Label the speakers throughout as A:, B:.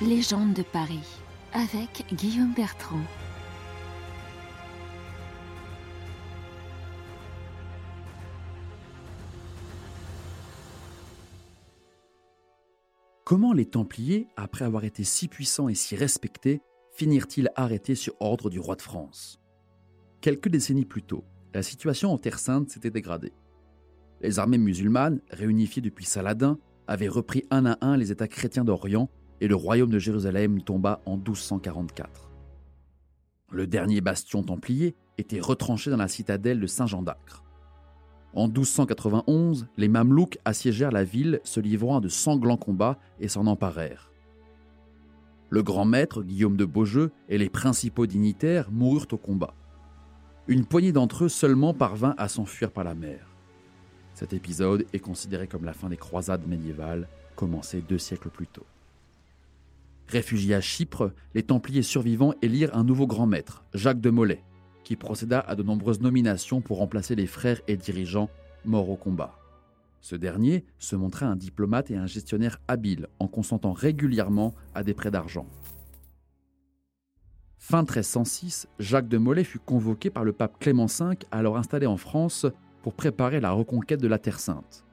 A: Légende de Paris avec Guillaume Bertrand.
B: Comment les Templiers, après avoir été si puissants et si respectés, finirent-ils arrêtés sur ordre du roi de France? Quelques décennies plus tôt, la situation en Terre Sainte s'était dégradée. Les armées musulmanes, réunifiées depuis Saladin, avaient repris un à un les États chrétiens d'Orient et le royaume de Jérusalem tomba en 1244. Le dernier bastion templier était retranché dans la citadelle de Saint-Jean d'Acre. En 1291, les Mamelouks assiégèrent la ville, se livrant à de sanglants combats et s'en emparèrent. Le grand maître, Guillaume de Beaujeu, et les principaux dignitaires moururent au combat. Une poignée d'entre eux seulement parvint à s'enfuir par la mer. Cet épisode est considéré comme la fin des croisades médiévales, commencées deux siècles plus tôt. Réfugiés à Chypre, les Templiers survivants élirent un nouveau grand maître, Jacques de Molay, qui procéda à de nombreuses nominations pour remplacer les frères et dirigeants morts au combat. Ce dernier se montra un diplomate et un gestionnaire habile en consentant régulièrement à des prêts d'argent. Fin 1306, Jacques de Molay fut convoqué par le pape Clément V, alors installé en France, pour préparer la reconquête de la Terre Sainte.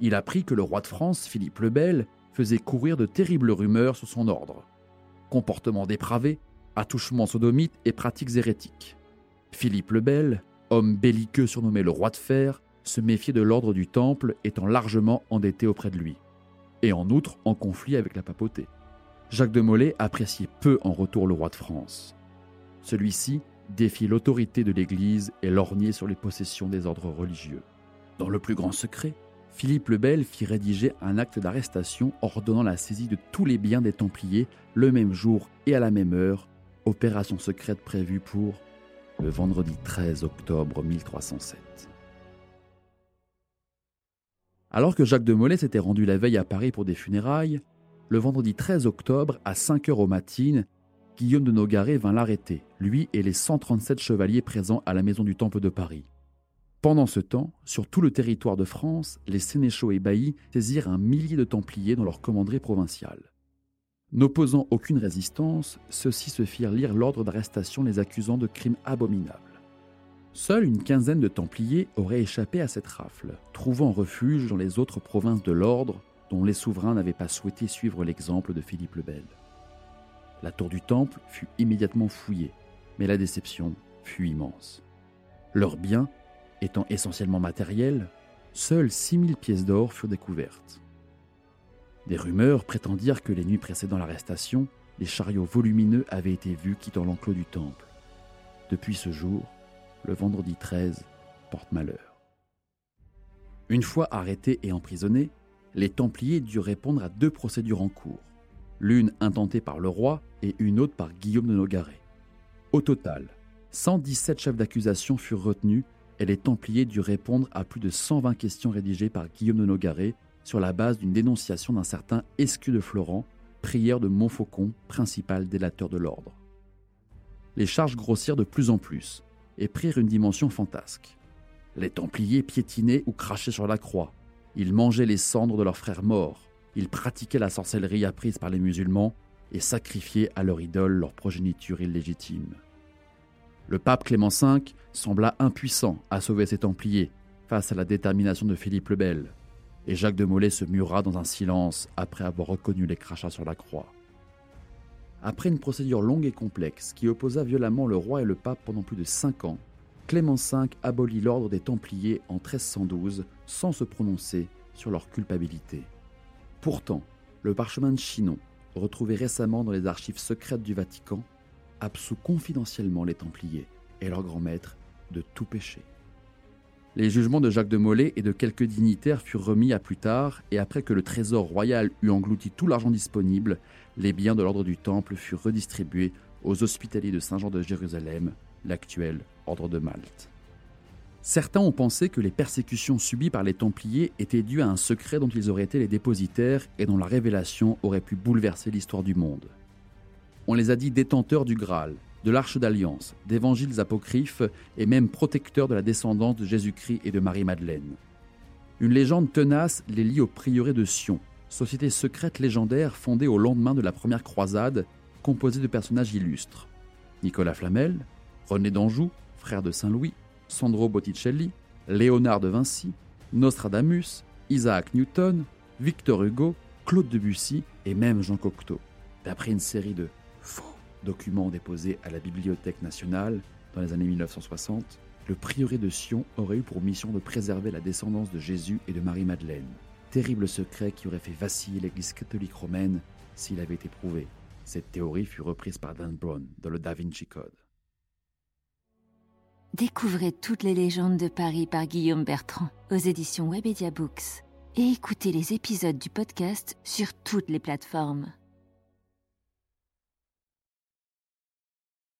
B: Il apprit que le roi de France, Philippe le Bel, faisait courir de terribles rumeurs sur son ordre. Comportement dépravé, attouchements sodomites et pratiques hérétiques. Philippe le Bel, homme belliqueux surnommé le roi de fer, se méfiait de l'ordre du Temple étant largement endetté auprès de lui, et en outre en conflit avec la papauté. Jacques de Molay appréciait peu en retour le roi de France. Celui-ci défiait l'autorité de l'Église et lorgnait sur les possessions des ordres religieux. Dans le plus grand secret, Philippe le Bel fit rédiger un acte d'arrestation ordonnant la saisie de tous les biens des Templiers le même jour et à la même heure, opération secrète prévue pour le vendredi 13 octobre 1307. Alors que Jacques de Molay s'était rendu la veille à Paris pour des funérailles, le vendredi 13 octobre, à 5 heures au matin, Guillaume de Nogaret vint l'arrêter, lui et les 137 chevaliers présents à la maison du Temple de Paris. Pendant ce temps, sur tout le territoire de France, les sénéchaux et baillis saisirent un millier de Templiers dans leur commanderie provinciale. N'opposant aucune résistance, ceux-ci se firent lire l'ordre d'arrestation les accusant de crimes abominables. Seule une quinzaine de Templiers auraient échappé à cette rafle, trouvant refuge dans les autres provinces de l'ordre dont les souverains n'avaient pas souhaité suivre l'exemple de Philippe le Bel. La tour du temple fut immédiatement fouillée, mais la déception fut immense. Leurs biens Étant essentiellement matériels, seules 6000 pièces d'or furent découvertes. Des rumeurs prétendirent que les nuits précédant l'arrestation, les chariots volumineux avaient été vus quittant l'enclos du temple. Depuis ce jour, le vendredi 13 porte malheur. Une fois arrêtés et emprisonnés, les Templiers durent répondre à deux procédures en cours, l'une intentée par le roi et une autre par Guillaume de Nogaret. Au total, 117 chefs d'accusation furent retenus et les Templiers durent répondre à plus de 120 questions rédigées par Guillaume de Nogaret sur la base d'une dénonciation d'un certain Escu de Florent, prieur de Montfaucon, principal délateur de l'ordre. Les charges grossirent de plus en plus et prirent une dimension fantasque. Les Templiers piétinaient ou crachaient sur la croix. Ils mangeaient les cendres de leurs frères morts. Ils pratiquaient la sorcellerie apprise par les musulmans et sacrifiaient à leur idole leur progéniture illégitime. Le pape Clément V sembla impuissant à sauver ses Templiers face à la détermination de Philippe le Bel, et Jacques de Molay se mura dans un silence après avoir reconnu les crachats sur la croix. Après une procédure longue et complexe qui opposa violemment le roi et le pape pendant plus de cinq ans, Clément V abolit l'ordre des Templiers en 1312 sans se prononcer sur leur culpabilité. Pourtant, le parchemin de Chinon, retrouvé récemment dans les archives secrètes du Vatican, absout confidentiellement les Templiers et leur grand maître de tout péché. Les jugements de Jacques de Molay et de quelques dignitaires furent remis à plus tard, et après que le trésor royal eut englouti tout l'argent disponible, les biens de l'ordre du Temple furent redistribués aux hospitaliers de Saint-Jean de Jérusalem, l'actuel ordre de Malte. Certains ont pensé que les persécutions subies par les Templiers étaient dues à un secret dont ils auraient été les dépositaires et dont la révélation aurait pu bouleverser l'histoire du monde. On les a dit détenteurs du Graal, de l'Arche d'Alliance, d'évangiles apocryphes et même protecteurs de la descendance de Jésus-Christ et de Marie-Madeleine. Une légende tenace les lie au prieuré de Sion, société secrète légendaire fondée au lendemain de la première croisade, composée de personnages illustres. Nicolas Flamel, René d'Anjou, frère de Saint-Louis, Sandro Botticelli, Léonard de Vinci, Nostradamus, Isaac Newton, Victor Hugo, Claude Debussy et même Jean Cocteau. D'après une série de faux documents déposés à la Bibliothèque nationale dans les années 1960, le prieuré de Sion aurait eu pour mission de préserver la descendance de Jésus et de Marie-Madeleine. Terrible secret qui aurait fait vaciller l'Église catholique romaine s'il avait été prouvé. Cette théorie fut reprise par Dan Brown dans le Da Vinci Code.
A: Découvrez toutes les légendes de Paris par Guillaume Bertrand aux éditions Webedia Books et écoutez les épisodes du podcast sur toutes les plateformes.